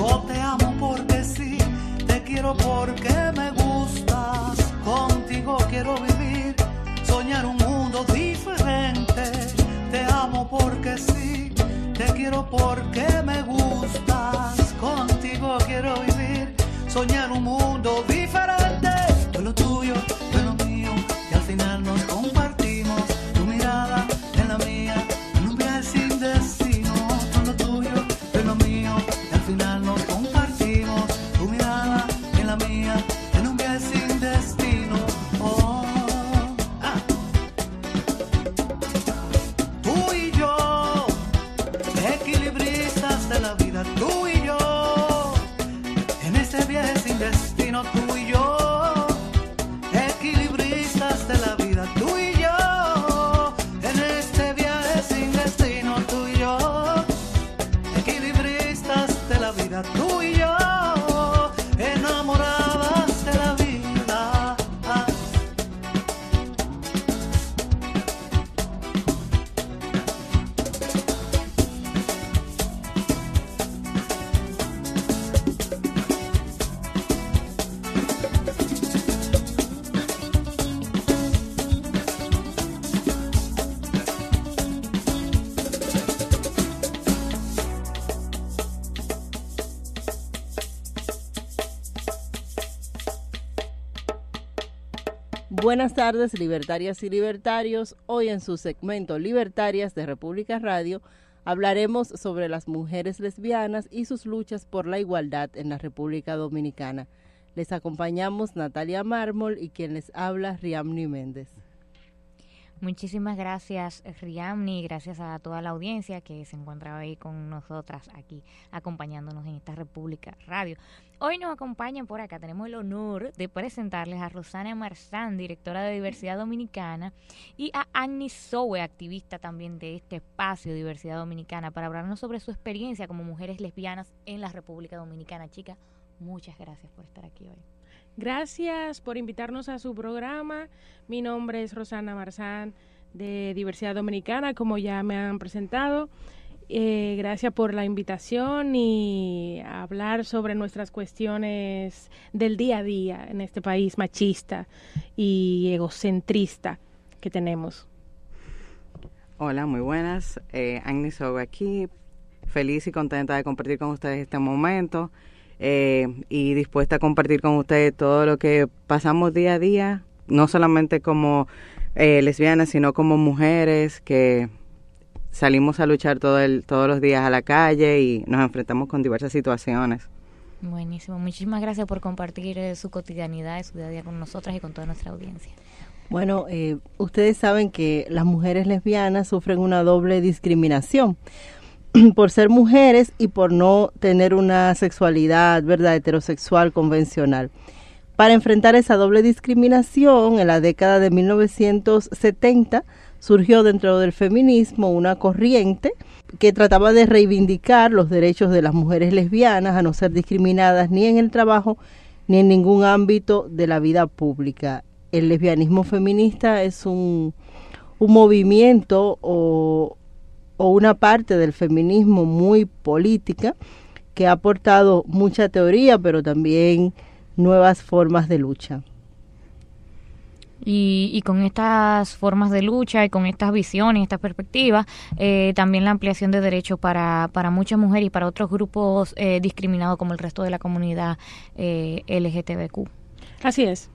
Yo te amo porque sí, te quiero porque me gustas. Contigo quiero vivir, soñar un mundo diferente. Te amo porque sí, te quiero porque me gustas. Contigo quiero vivir, soñar un mundo diferente. De lo tuyo, Buenas tardes, libertarias y libertarios. Hoy en su segmento Libertarias de República Radio hablaremos sobre las mujeres lesbianas y sus luchas por la igualdad en la República Dominicana. Les acompañamos Natalia Mármol y quien les habla Riamni Méndez. Muchísimas gracias, Riamni, gracias a toda la audiencia que se encuentra hoy con nosotras aquí, acompañándonos en esta República Radio. Hoy nos acompañan por acá, tenemos el honor de presentarles a Rosana Marzán, directora de Diversidad Dominicana, y a Agni Sowe, activista también de este espacio Diversidad Dominicana, para hablarnos sobre su experiencia como mujeres lesbianas en la República Dominicana. Chicas, muchas gracias por estar aquí hoy. Gracias por invitarnos a su programa. Mi nombre es Rosana Marzán de Diversidad Dominicana, como ya me han presentado. Eh, gracias por la invitación y hablar sobre nuestras cuestiones del día a día en este país machista y egocentrista que tenemos. Hola, muy buenas. Eh, Agnes aquí, feliz y contenta de compartir con ustedes este momento eh, y dispuesta a compartir con ustedes todo lo que pasamos día a día, no solamente como eh, lesbianas, sino como mujeres que salimos a luchar todo el, todos los días a la calle y nos enfrentamos con diversas situaciones. Buenísimo, muchísimas gracias por compartir eh, su cotidianidad y su día a día con nosotras y con toda nuestra audiencia. Bueno, eh, ustedes saben que las mujeres lesbianas sufren una doble discriminación por ser mujeres y por no tener una sexualidad, ¿verdad?, heterosexual convencional. Para enfrentar esa doble discriminación, en la década de 1970 surgió dentro del feminismo una corriente que trataba de reivindicar los derechos de las mujeres lesbianas a no ser discriminadas ni en el trabajo ni en ningún ámbito de la vida pública. el lesbianismo feminista es un, un movimiento o, o una parte del feminismo muy política que ha aportado mucha teoría, pero también nuevas formas de lucha. Y, y, con estas formas de lucha y con estas visiones, estas perspectivas, eh, también la ampliación de derechos para, para muchas mujeres y para otros grupos eh, discriminados como el resto de la comunidad eh, LGTBQ. Así es.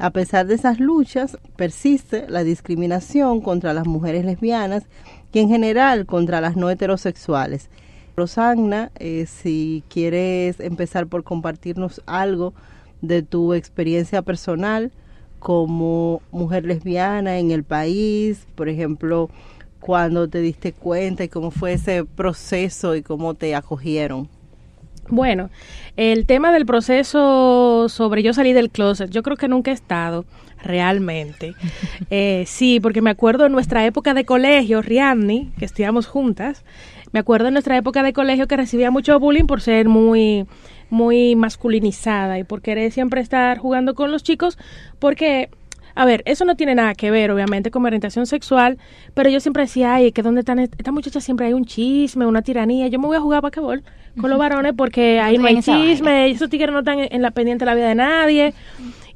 A pesar de esas luchas, persiste la discriminación contra las mujeres lesbianas y en general contra las no heterosexuales. Rosanna, eh, si quieres empezar por compartirnos algo de tu experiencia personal como mujer lesbiana en el país, por ejemplo, cuando te diste cuenta y cómo fue ese proceso y cómo te acogieron. Bueno, el tema del proceso sobre yo salí del closet, yo creo que nunca he estado realmente. Eh, sí, porque me acuerdo en nuestra época de colegio, Rianni, que estudiamos juntas, me acuerdo en nuestra época de colegio que recibía mucho bullying por ser muy muy masculinizada y por querer siempre estar jugando con los chicos, porque a ver, eso no tiene nada que ver, obviamente, con mi orientación sexual, pero yo siempre decía, ay, que dónde están estas muchachas siempre hay un chisme, una tiranía, yo me voy a jugar basquetbol con los varones porque ahí no hay chisme, esos tigres no están en la pendiente de la vida de nadie.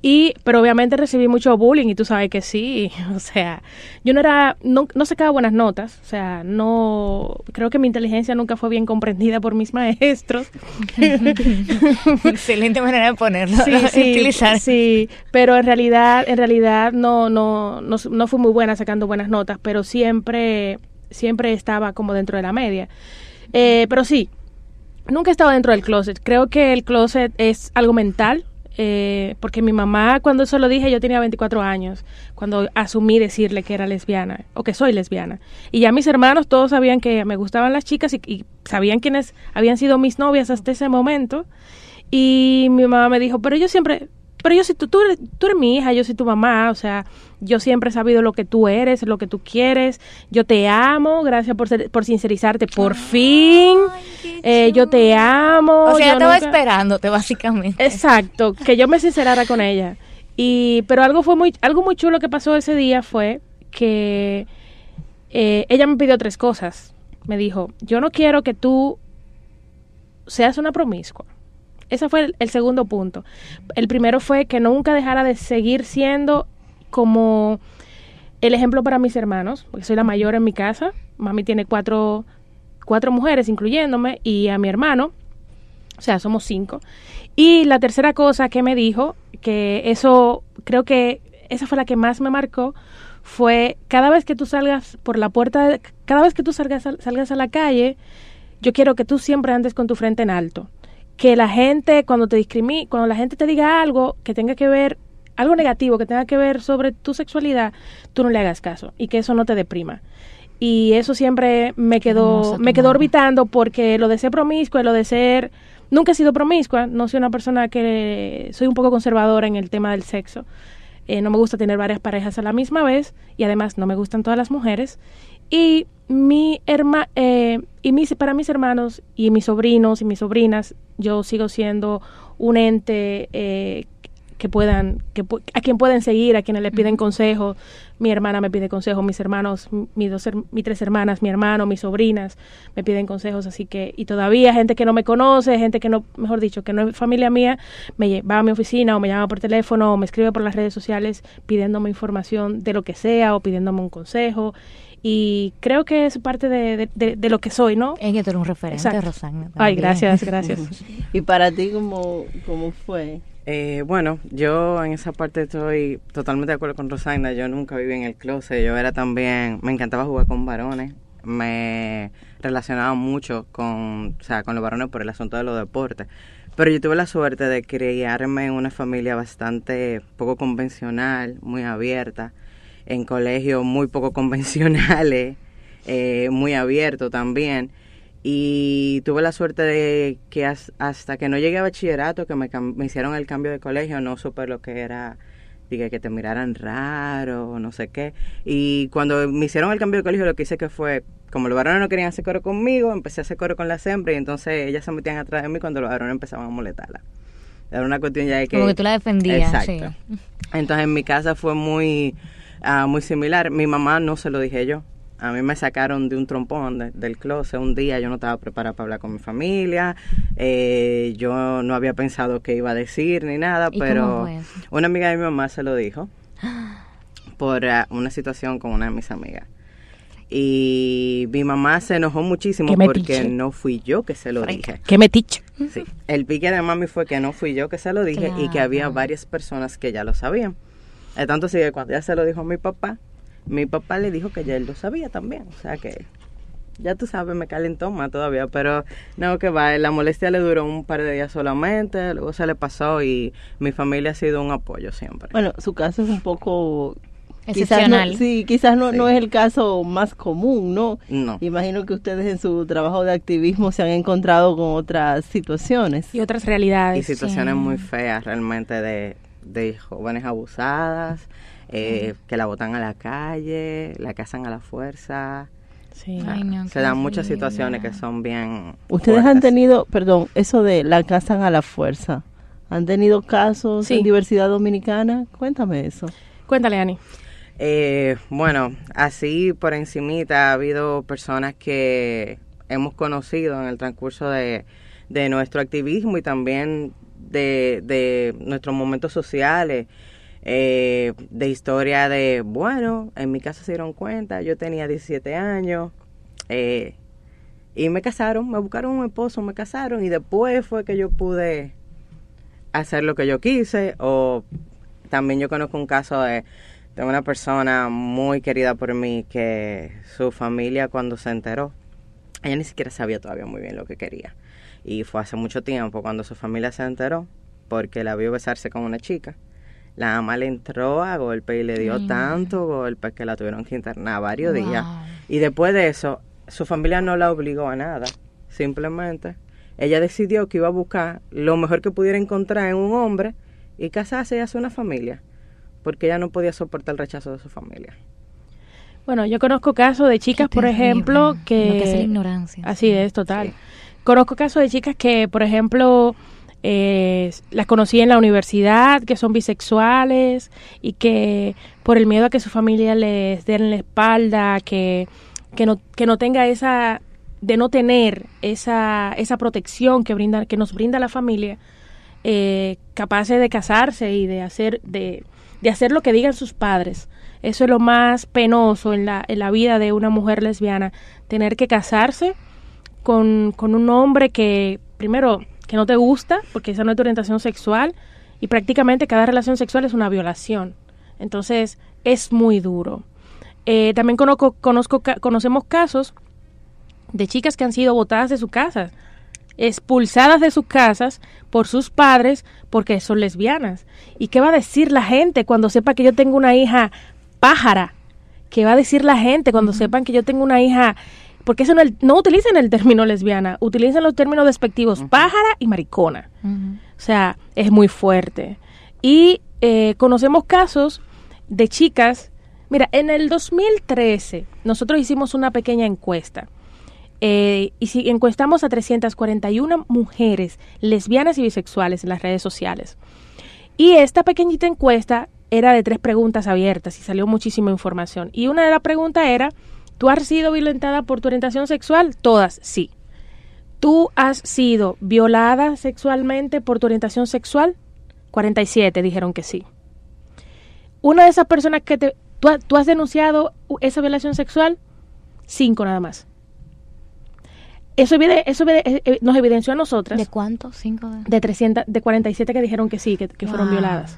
Y, pero obviamente recibí mucho bullying y tú sabes que sí, o sea, yo no era, no, no sacaba buenas notas, o sea, no, creo que mi inteligencia nunca fue bien comprendida por mis maestros. Excelente manera de ponerlo, sí, sí, Sí, pero en realidad, en realidad no, no, no, no fui muy buena sacando buenas notas, pero siempre, siempre estaba como dentro de la media. Eh, pero sí, nunca he estado dentro del closet. Creo que el closet es algo mental, eh, porque mi mamá cuando eso lo dije yo tenía 24 años, cuando asumí decirle que era lesbiana o que soy lesbiana. Y ya mis hermanos todos sabían que me gustaban las chicas y, y sabían quiénes habían sido mis novias hasta ese momento. Y mi mamá me dijo, pero yo siempre, pero yo si tú, tú, eres, tú eres mi hija, yo soy tu mamá, o sea, yo siempre he sabido lo que tú eres, lo que tú quieres, yo te amo, gracias por, ser, por sincerizarte, por fin, eh, yo te amo. O sea, yo estaba nunca... esperándote, básicamente. Exacto, que yo me sincerara con ella. Y, pero algo fue muy, algo muy chulo que pasó ese día fue que eh, ella me pidió tres cosas. Me dijo, yo no quiero que tú seas una promiscua. Ese fue el, segundo punto. El primero fue que nunca dejara de seguir siendo como el ejemplo para mis hermanos, porque soy la mayor en mi casa. Mami tiene cuatro, cuatro mujeres, incluyéndome, y a mi hermano. O sea, somos cinco. Y la tercera cosa que me dijo, que eso creo que esa fue la que más me marcó, fue cada vez que tú salgas por la puerta, cada vez que tú salgas, salgas a la calle, yo quiero que tú siempre andes con tu frente en alto que la gente cuando te discrimina, cuando la gente te diga algo que tenga que ver algo negativo que tenga que ver sobre tu sexualidad, tú no le hagas caso y que eso no te deprima. Y eso siempre me quedó me quedó orbitando porque lo de ser promiscua, lo de ser nunca he sido promiscua, no soy una persona que soy un poco conservadora en el tema del sexo. Eh, no me gusta tener varias parejas a la misma vez y además no me gustan todas las mujeres. Y mi herma, eh, y mis, para mis hermanos y mis sobrinos y mis sobrinas, yo sigo siendo un ente eh, que puedan, que, a quien pueden seguir, a quienes le piden consejo. Mi hermana me pide consejos, mis hermanos, mis, dos, mis tres hermanas, mi hermano, mis sobrinas me piden consejos, así que, y todavía gente que no me conoce, gente que no, mejor dicho, que no es familia mía, me va a mi oficina o me llama por teléfono o me escribe por las redes sociales pidiéndome información de lo que sea o pidiéndome un consejo y creo que es parte de, de, de, de lo que soy, ¿no? Es que tú eres un referente, Exacto. Rosana. También. Ay, gracias, gracias. ¿Y para ti cómo, cómo fue? Eh, bueno, yo en esa parte estoy totalmente de acuerdo con Rosana. Yo nunca viví en el closet. Yo era también, me encantaba jugar con varones. Me relacionaba mucho con, o sea, con los varones por el asunto de los deportes. Pero yo tuve la suerte de criarme en una familia bastante poco convencional, muy abierta, en colegios muy poco convencionales, eh, muy abierto también y tuve la suerte de que hasta que no llegué a bachillerato, que me, me, hicieron el cambio de colegio, no supe lo que era, dije, que te miraran raro, no sé qué. Y cuando me hicieron el cambio de colegio, lo que hice que fue, como los varones no querían hacer coro conmigo, empecé a hacer coro con las hembras y entonces ellas se metían atrás de mí cuando los varones empezaban a molestarla. Era una cuestión ya de que... Como que tú la defendías. Exacto. Entonces en mi casa fue muy, ah, muy similar. Mi mamá no se lo dije yo. A mí me sacaron de un trompón del closet un día, yo no estaba preparada para hablar con mi familia, eh, yo no había pensado qué iba a decir ni nada, pero una amiga de mi mamá se lo dijo por ah, una situación con una de mis amigas. Y mi mamá se enojó muchísimo porque no fui yo que se lo dije. ¿Qué metiche? Sí. El pique de mami fue que no fui yo que se lo dije y que había varias personas que ya lo sabían. Tanto así que cuando ella se lo dijo a mi papá, mi papá le dijo que ya él lo sabía también. O sea que ya tú sabes, me calentó más todavía, pero no, que va, la molestia le duró un par de días solamente, luego se le pasó y mi familia ha sido un apoyo siempre. Bueno, su caso es un poco Excepcional. sí, quizás no, no es el caso más común, ¿no? No. Imagino que ustedes en su trabajo de activismo se han encontrado con otras situaciones. Y otras realidades. Y situaciones muy feas realmente de, de jóvenes abusadas, eh, que la botan a la calle, la cazan a la fuerza. Sí. se dan muchas situaciones que son bien. Ustedes han tenido, perdón, eso de la cazan a la fuerza. ¿Han tenido casos en diversidad dominicana? Cuéntame eso. Cuéntale, Ani. Eh, bueno, así por encimita ha habido personas que hemos conocido en el transcurso de, de nuestro activismo y también de, de nuestros momentos sociales eh, de historia de, bueno, en mi casa se dieron cuenta, yo tenía 17 años eh, y me casaron, me buscaron un esposo, me casaron y después fue que yo pude hacer lo que yo quise o también yo conozco un caso de, de una persona muy querida por mí que su familia cuando se enteró, ella ni siquiera sabía todavía muy bien lo que quería. Y fue hace mucho tiempo cuando su familia se enteró porque la vio besarse con una chica la ama le entró a golpe y le dio tanto golpe que la tuvieron que internar varios días. Y después de eso, su familia no la obligó a nada. Simplemente ella decidió que iba a buscar lo mejor que pudiera encontrar en un hombre y casarse y hacer una familia. Porque ella no podía soportar el rechazo de su familia. Bueno, yo conozco casos de chicas, por ejemplo, que... que es la ignorancia. Así es, total. Conozco casos de chicas que, por ejemplo, eh, las conocí en la universidad, que son bisexuales y que por el miedo a que su familia les den la espalda, que, que, no, que no tenga esa, de no tener esa, esa protección que, brinda, que nos brinda la familia, eh, capaces de casarse y de hacer, de, de hacer lo que digan sus padres. Eso es lo más penoso en la, en la vida de una mujer lesbiana, tener que casarse con, con un hombre que, primero, que no te gusta, porque esa no es tu orientación sexual, y prácticamente cada relación sexual es una violación. Entonces, es muy duro. Eh, también conozco, conozco, conocemos casos de chicas que han sido botadas de su casa, expulsadas de sus casas por sus padres porque son lesbianas. ¿Y qué va a decir la gente cuando sepa que yo tengo una hija pájara? ¿Qué va a decir la gente cuando sepan que yo tengo una hija porque eso no, no utilizan el término lesbiana, utilizan los términos despectivos pájara y maricona. O sea, es muy fuerte. Y eh, conocemos casos de chicas, mira, en el 2013 nosotros hicimos una pequeña encuesta. Eh, y si encuestamos a 341 mujeres lesbianas y bisexuales en las redes sociales. Y esta pequeñita encuesta era de tres preguntas abiertas y salió muchísima información. Y una de las preguntas era, ¿Tú has sido violentada por tu orientación sexual? Todas, sí. ¿Tú has sido violada sexualmente por tu orientación sexual? 47 dijeron que sí. Una de esas personas que te... ¿Tú, has denunciado esa violación sexual? Cinco nada más. Eso, eso eh, eh, nos evidenció a nosotras. ¿De cuántos? Cinco. De, 300, de 47 que dijeron que sí, que, fueron violadas.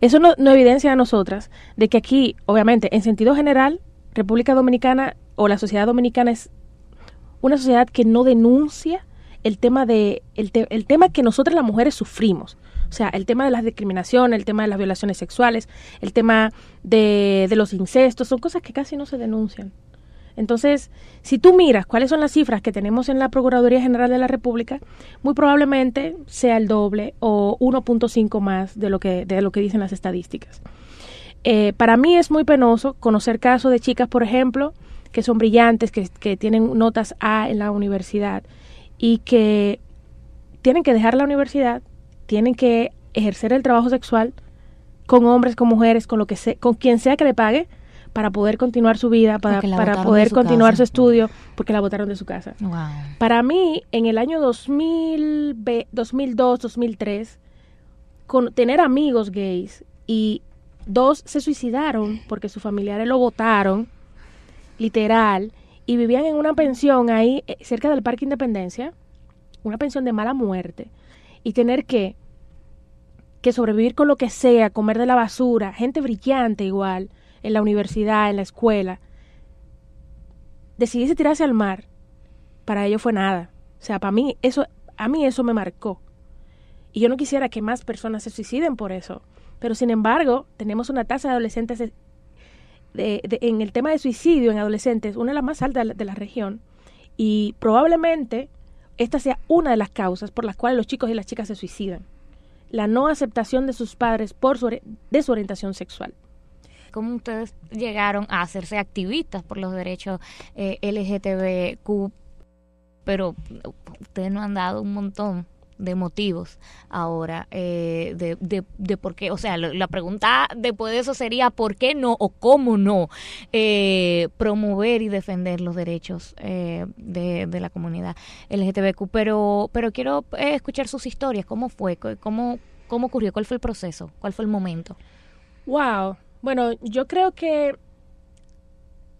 Eso nos no evidencia a nosotras de que aquí, obviamente, en sentido general, República Dominicana o la sociedad dominicana es una sociedad que no denuncia el tema de el, el, tema que nosotras las mujeres sufrimos. O sea, el tema de la discriminación, el tema de las violaciones sexuales, el tema de, de los incestos, son cosas que casi no se denuncian. Entonces, si tú miras cuáles son las cifras que tenemos en la Procuraduría General de la República, muy probablemente sea el doble o 1.5 más de lo que de lo que dicen las estadísticas. Eh, para mí es muy penoso conocer casos de chicas, por ejemplo, que son brillantes, que, que tienen notas A en la universidad y que tienen que dejar la universidad tienen que ejercer el trabajo sexual con hombres, con mujeres, con lo que sea, con quien sea que le pague para poder continuar su vida, para, para poder continuar su estudio, porque la votaron de su casa. Para mí, en el año 2000, 2002, 2003, con tener amigos gays y dos se suicidaron porque sus familiares lo votaron, literal, y vivían en una pensión ahí eh, cerca del Parque Independencia, una pensión de mala muerte, y tener que, que sobrevivir con lo que sea, comer de la basura, gente brillante igual, en la universidad, en la escuela, decidirse tirarse al mar, para ellos fue nada. O sea, para mí eso, a mí eso me marcó. Y yo no quisiera que más personas se suiciden por eso. Pero sin embargo, tenemos una tasa de adolescentes en el tema de suicidio en adolescentes, una de las más altas de la región. Y probablemente esta sea una de las causas por las cuales los chicos y las chicas se suicidan. La no aceptación de sus padres por su, de su orientación sexual. ¿Cómo ustedes llegaron a hacerse activistas por los derechos eh, LGTBQ? Pero ustedes no han dado un montón de motivos ahora eh, de, de, de, por qué, o sea, la pregunta después de eso sería por qué no o cómo no eh, promover y defender los derechos eh, de, de, la comunidad LGTBQ, pero, pero quiero eh, escuchar sus historias, cómo fue, cómo, cómo ocurrió, cuál fue el proceso, cuál fue el momento. Wow, bueno, yo creo que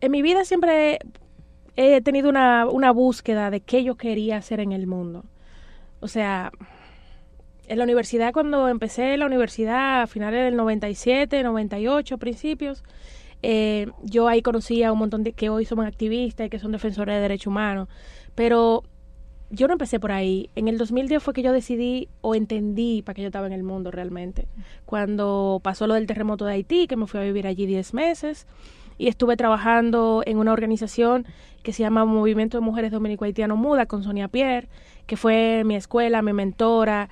en mi vida siempre he tenido una, una búsqueda de qué yo quería hacer en el mundo. O sea, en la universidad, cuando empecé la universidad a finales del 97, 98, principios, eh, yo ahí conocí a un montón de que hoy son activistas y que son defensores de derechos humanos. Pero yo no empecé por ahí. En el 2010 fue que yo decidí o entendí para qué yo estaba en el mundo realmente. Cuando pasó lo del terremoto de Haití, que me fui a vivir allí 10 meses y estuve trabajando en una organización que se llama Movimiento de Mujeres Dominico Haitiano Muda con Sonia Pierre, que fue mi escuela, mi mentora,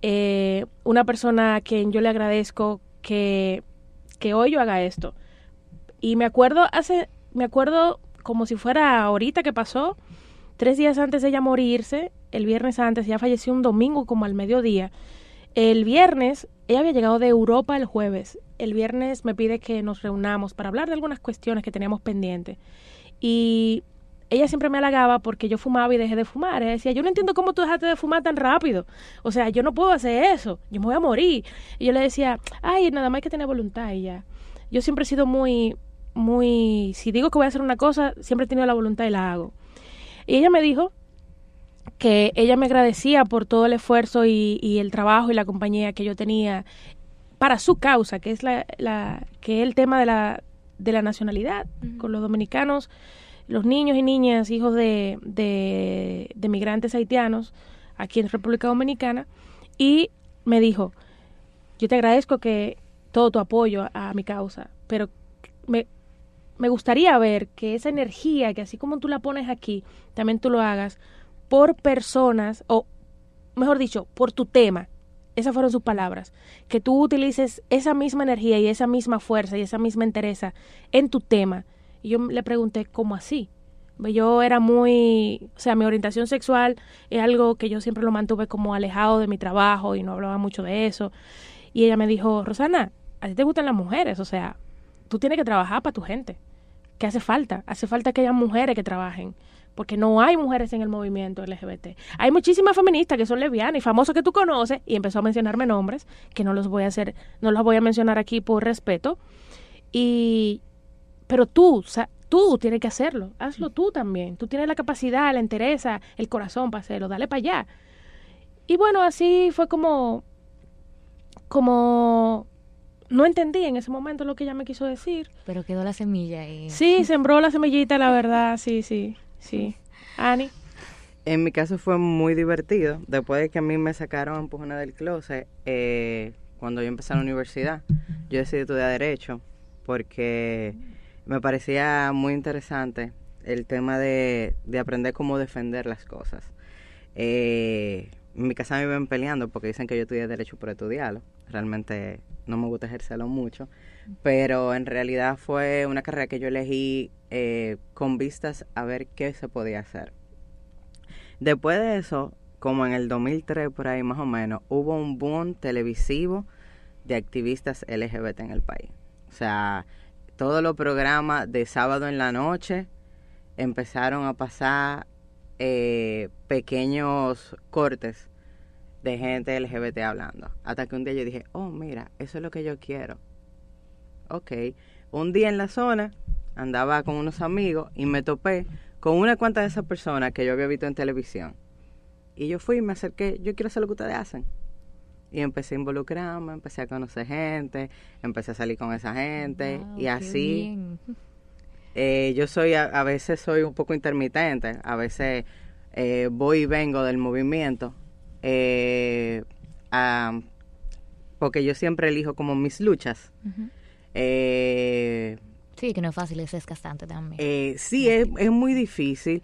eh, una persona a quien yo le agradezco que, que hoy yo haga esto. Y me acuerdo hace, me acuerdo como si fuera ahorita que pasó, Tres días antes de ella morirse, el viernes antes, ella falleció un domingo como al mediodía. El viernes, ella había llegado de Europa el jueves. El viernes me pide que nos reunamos para hablar de algunas cuestiones que teníamos pendientes. Y ella siempre me halagaba porque yo fumaba y dejé de fumar. Ella decía, yo no entiendo cómo tú dejaste de fumar tan rápido. O sea, yo no puedo hacer eso. Yo me voy a morir. Y yo le decía, ay, nada más hay que tener voluntad y ya. Yo siempre he sido muy, muy, si digo que voy a hacer una cosa, siempre he tenido la voluntad y la hago. Y ella me dijo que ella me agradecía por todo el esfuerzo y, el trabajo y la compañía que yo tenía para su causa, que es la, la que es el tema de la, de la nacionalidad con los dominicanos, los niños y niñas, hijos de, de, migrantes haitianos aquí en República Dominicana, y me dijo, yo te agradezco que todo tu apoyo a, a mi causa, pero me, me gustaría ver que esa energía, que así como tú la pones aquí, también tú lo hagas por personas, o mejor dicho, por tu tema. Esas fueron sus palabras. Que tú utilices esa misma energía y esa misma fuerza y esa misma entereza en tu tema. Y yo le pregunté, ¿cómo así? Yo era muy, o sea, mi orientación sexual es algo que yo siempre lo mantuve como alejado de mi trabajo y no hablaba mucho de eso. Y ella me dijo, Rosana, a ti te gustan las mujeres, o sea, tú tienes que trabajar para tu gente que hace falta. Hace falta que haya mujeres que trabajen, porque no hay mujeres en el movimiento LGBT. Hay muchísimas feministas que son lesbianas y famosas que tú conoces, y empezó a mencionarme nombres, que no los voy a hacer, no los voy a mencionar aquí por respeto. Y, pero tú, o sea, tú tienes que hacerlo, hazlo tú también. Tú tienes la capacidad, la interesa, el corazón para hacerlo, dale para allá. Y bueno, así fue como, como no entendí en ese momento lo que ella me quiso decir. Pero quedó la semilla y... Sí, sembró la semillita, la verdad, sí, sí, sí. Ani. En mi caso fue muy divertido. Después de que a mí me sacaron empujones del closet, eh, cuando yo empecé la universidad, yo decidí estudiar Derecho porque me parecía muy interesante el tema de, de aprender cómo defender las cosas. Eh, en mi casa me ven peleando porque dicen que yo estudié Derecho por estudiarlo. Realmente no me gusta ejercerlo mucho, pero en realidad fue una carrera que yo elegí eh, con vistas a ver qué se podía hacer. Después de eso, como en el 2003 por ahí más o menos, hubo un boom televisivo de activistas LGBT en el país. O sea, todos los programas de sábado en la noche empezaron a pasar eh, pequeños cortes de gente LGBT hablando. Hasta que un día yo dije, oh, mira, eso es lo que yo quiero. Ok. Un día en la zona andaba con unos amigos y me topé con una cuanta de esas personas que yo había visto en televisión. Y yo fui y me acerqué, yo quiero hacer lo que ustedes hacen. Y empecé a involucrarme, empecé a conocer gente, empecé a salir con esa gente y así. Eh, yo soy, a, veces soy un poco intermitente, a veces eh, voy y vengo del movimiento, eh, porque yo siempre elijo como mis luchas. sí, que no es fácil, es desgastante también. sí, es, es muy difícil.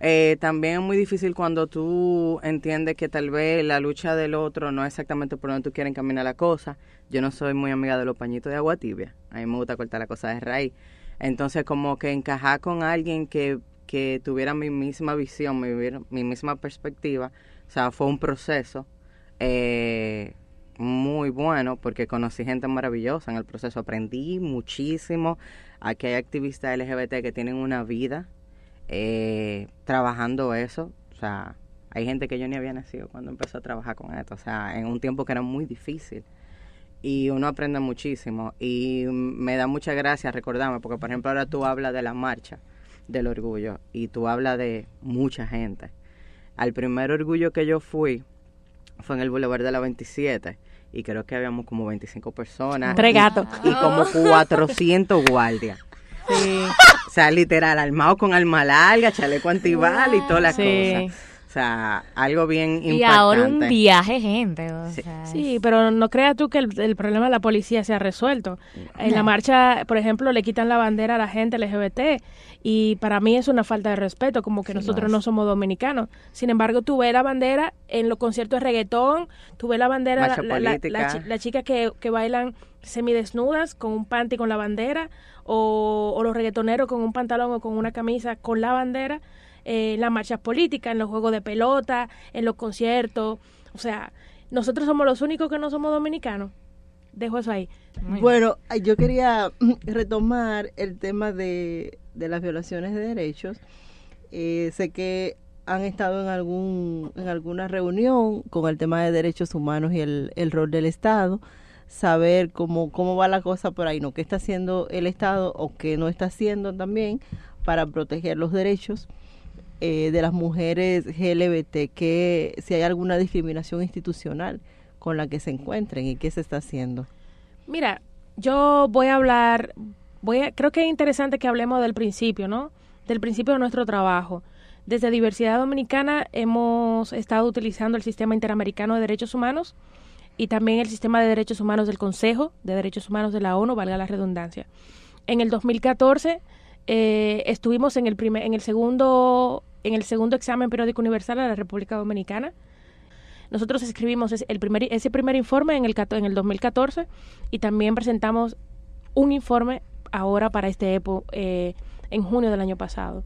Eh, también es muy difícil cuando tú entiendes que tal vez la lucha del otro no es exactamente por donde tú quieres caminar la cosa. Yo no soy muy amiga de los pañitos de agua tibia. A mí me gusta cortar la cosa de raíz. Entonces, como que encajar con alguien que, que tuviera mi misma visión, mi, mi misma perspectiva, o sea, fue un proceso eh, muy bueno porque conocí gente maravillosa en el proceso. Aprendí muchísimo. Aquí hay activistas LGBT que tienen una vida eh, trabajando eso. O sea, hay gente que yo ni había nacido cuando empezó a trabajar con esto. O sea, en un tiempo que era muy difícil. Y uno aprende muchísimo. Y me da mucha gracia recordarme, porque por ejemplo ahora tú hablas de la marcha del orgullo y tú hablas de mucha gente. Al primer orgullo que yo fui fue en el Boulevard de la 27 y creo que habíamos como 25 personas. Tres gatos. Y, y como 400 guardias. Sí. O sea, literal, armado con alma larga, chaleco antibal y todas las cosas. O sea, algo bien importante. Y ahora un viaje, gente. sí. pero no creas tú que el, problema de la policía se ha resuelto. En la marcha, por ejemplo, le quitan la bandera a la gente LGBT y para mí es una falta de respeto, como que nosotros no somos dominicanos. Sin embargo, tú ves la bandera en los conciertos de reggaetón, tú ves la bandera, la, la, chica que, que bailan semidesnudas con un panty con la bandera o, los reggaetoneros con un pantalón o con una camisa con la bandera eh, en las marchas políticas, en los juegos de pelota, en los conciertos. O sea, nosotros somos los únicos que no somos dominicanos. Dejo eso ahí. bueno, yo quería retomar el tema de, de las violaciones de derechos. Eh, sé que han estado en algún en alguna reunión con el tema de derechos humanos y el, el rol del Estado saber cómo, cómo va la cosa por ahí, ¿no? ¿Qué está haciendo el Estado o qué no está haciendo también para proteger los derechos eh, de las mujeres LGBT? Que si hay alguna discriminación institucional con la que se encuentren y qué se está haciendo. Mira, yo voy a hablar, voy a, creo que es interesante que hablemos del principio, ¿no? Del principio de nuestro trabajo. Desde Diversidad Dominicana hemos estado utilizando el Sistema Interamericano de Derechos Humanos y también el sistema de derechos humanos del Consejo de Derechos Humanos de la ONU, valga la redundancia. En el 2014 eh, estuvimos en el primer, en el segundo, en el segundo examen periódico universal de la República Dominicana. Nosotros escribimos ese, el primer, ese primer informe en el, en el 2014 y también presentamos un informe ahora para este EPO eh, en junio del año pasado.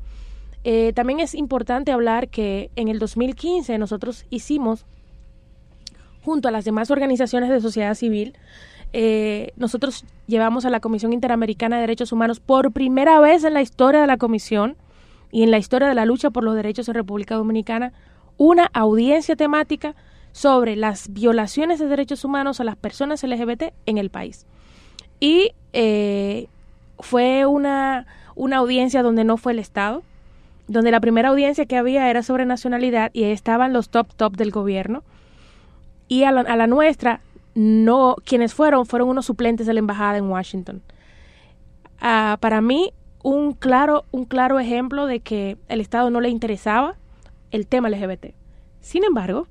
Eh, también es importante hablar que en el 2015 nosotros hicimos junto a las demás organizaciones de sociedad civil, eh, nosotros llevamos a la Comisión Interamericana de Derechos Humanos por primera vez en la historia de la Comisión y en la historia de la lucha por los derechos en República Dominicana una audiencia temática sobre las violaciones de derechos humanos a las personas LGBT en el país. Y eh, fue una, una audiencia donde no fue el Estado, donde la primera audiencia que había era sobre nacionalidad y estaban los top top del gobierno y a la, nuestra, no, quienes fueron, fueron unos suplentes de la embajada en Washington. Ah, para mí, un claro, un claro ejemplo de que el Estado no le interesaba el tema LGBT. Sin embargo,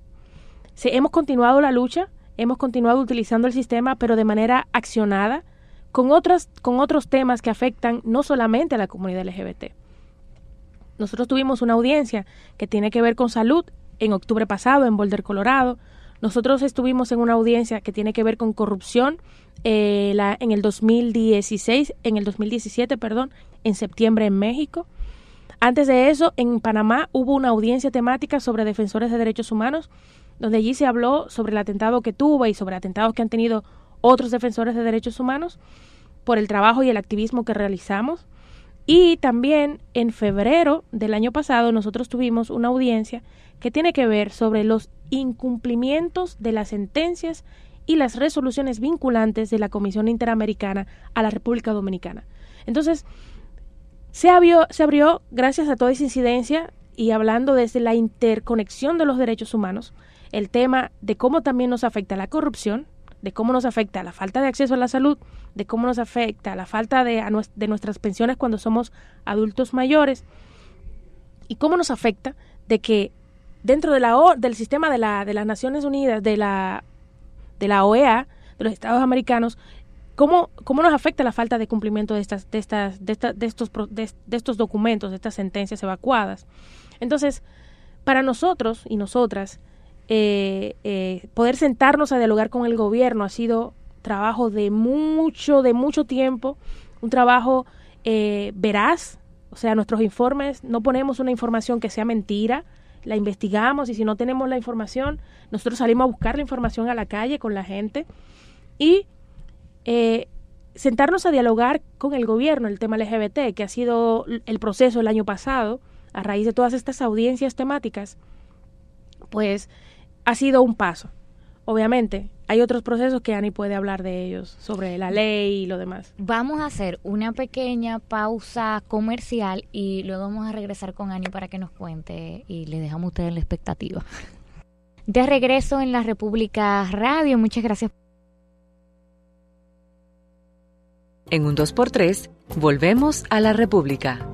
hemos continuado la lucha, hemos continuado utilizando el sistema, pero de manera accionada, con, otras, con otros temas que afectan no solamente a la comunidad LGBT. Nosotros tuvimos una audiencia que tiene que ver con salud en octubre pasado en Boulder, Colorado. Nosotros estuvimos en una audiencia que tiene que ver con corrupción eh, en el 2016, en el 2017, perdón, en septiembre en México. Antes de eso, en Panamá hubo una audiencia temática sobre defensores de derechos humanos, donde allí se habló sobre el atentado que tuvo y sobre atentados que han tenido otros defensores de derechos humanos por el trabajo y el activismo que realizamos. Y también en febrero del año pasado nosotros tuvimos una audiencia que tiene que ver sobre los incumplimientos de las sentencias y las resoluciones vinculantes de la Comisión Interamericana a la República Dominicana. Entonces, se abrió, se abrió, gracias a toda esa incidencia y hablando desde la interconexión de los derechos humanos, el tema de cómo también nos afecta la corrupción, de cómo nos afecta la falta de acceso a la salud, de cómo nos afecta la falta de, de nuestras pensiones cuando somos adultos mayores y cómo nos afecta de que dentro de del sistema de, la, de las Naciones Unidas, de la, de OEA, de los Estados americanos, ¿Cómo, ¿Cómo nos afecta la falta de cumplimiento de, estas, de, estas, de, de, estos, de, estos documentos, de estas sentencias evacuadas? Entonces, para nosotros y nosotras, eh, eh, poder sentarnos a dialogar con el gobierno ha sido trabajo de mucho, de mucho tiempo, un trabajo eh, veraz, o sea, nuestros informes, no ponemos una información que sea mentira, la investigamos y si no tenemos la información, nosotros salimos a buscar la información a la calle con la gente y eh, sentarnos a dialogar con el gobierno el tema LGBT, que ha sido el proceso el año pasado, a raíz de todas estas audiencias temáticas, pues ha sido un paso. Obviamente, hay otros procesos que Ani puede hablar de ellos, sobre la ley y lo demás. Vamos a hacer una pequeña pausa comercial y luego vamos a regresar con Ani para que nos cuente y le dejamos a ustedes la expectativa. De regreso en la República Radio, muchas gracias. En un 2x3, volvemos a la República.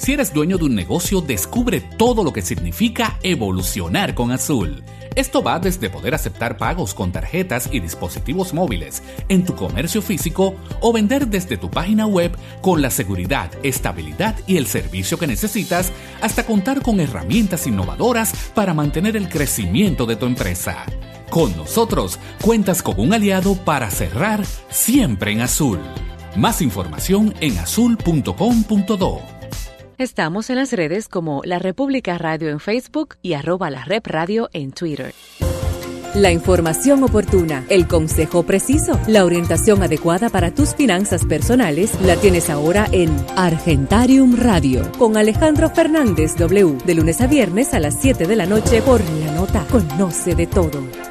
Si eres dueño de un negocio, descubre todo lo que significa evolucionar con Azul. Esto va desde poder aceptar pagos con tarjetas y dispositivos móviles en tu comercio físico o vender desde tu página web con la seguridad, estabilidad y el servicio que necesitas hasta contar con herramientas innovadoras para mantener el crecimiento de tu empresa. Con nosotros cuentas con un aliado para cerrar siempre en azul. Más información en azul.com.do. Estamos en las redes como La República Radio en Facebook y arroba la Rep Radio en Twitter. La información oportuna, el consejo preciso, la orientación adecuada para tus finanzas personales la tienes ahora en Argentarium Radio con Alejandro Fernández W. De lunes a viernes a las 7 de la noche por la nota. Conoce de todo.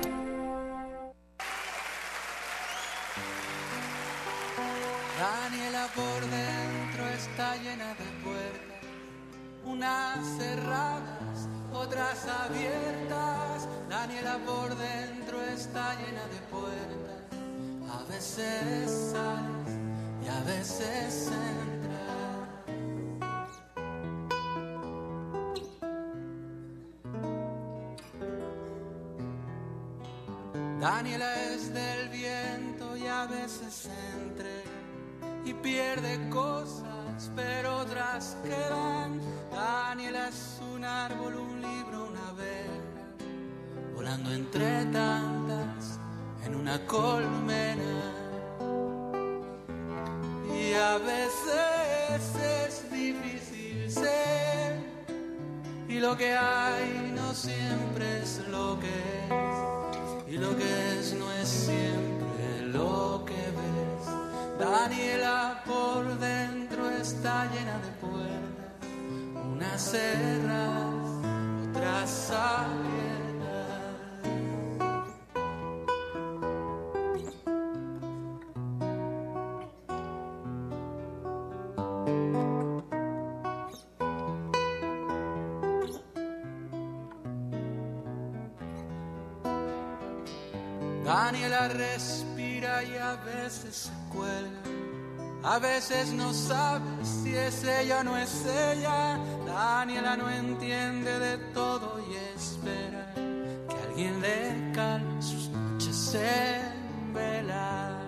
A veces no sabe si es ella o no es ella. Daniela no entiende de todo y espera que alguien le calme sus noches en vela.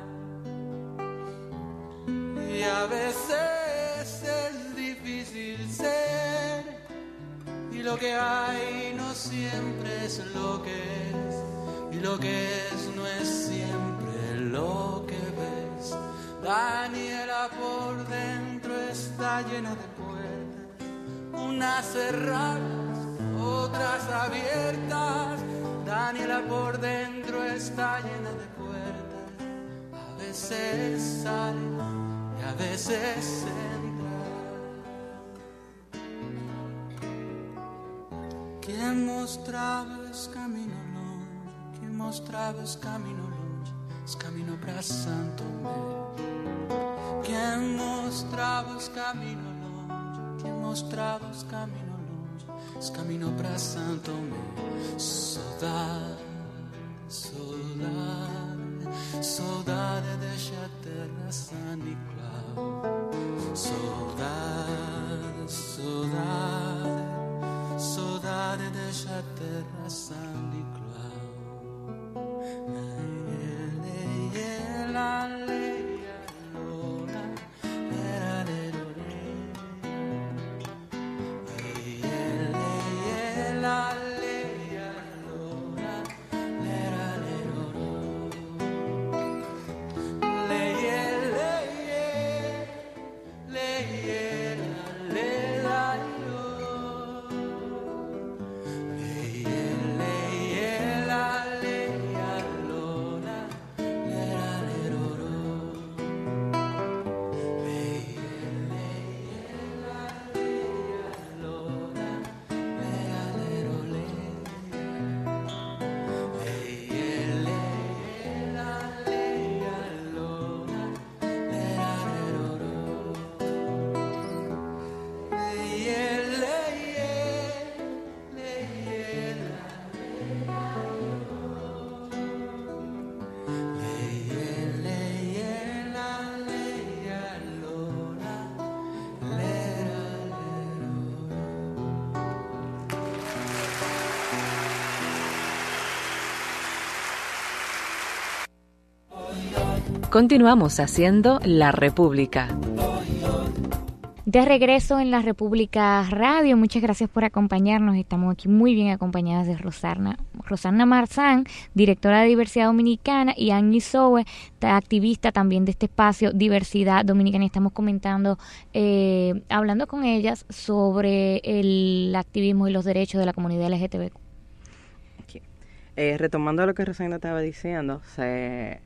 Y a veces es difícil ser. Y lo que hay no siempre es lo que es. Y lo que es no es siempre lo que ves. Daniela por dentro está llena de puertas, unas cerradas, otras abiertas. Daniela por dentro está llena de puertas, a veces sale y a veces entra. Quien mostrava esse caminho longe, quem mostrava esse caminho longe, esse caminho para Santo Tomé. Quem mostrava esse caminho longe, quem mostrava esse caminho longe, esse caminho para Santo Tomé. Saudade, saudade, saudade a terra San Nicolau. Saudade, saudade. Saudade a terra San. Continuamos haciendo La República. De regreso en la República Radio, muchas gracias por acompañarnos. Estamos aquí muy bien acompañadas de Rosana, Rosana Marzán, directora de Diversidad Dominicana, y Angie Sowe, activista también de este espacio Diversidad Dominicana. Y estamos comentando, eh, hablando con ellas sobre el activismo y los derechos de la comunidad LGTB. Eh, retomando lo que Rosana estaba diciendo, se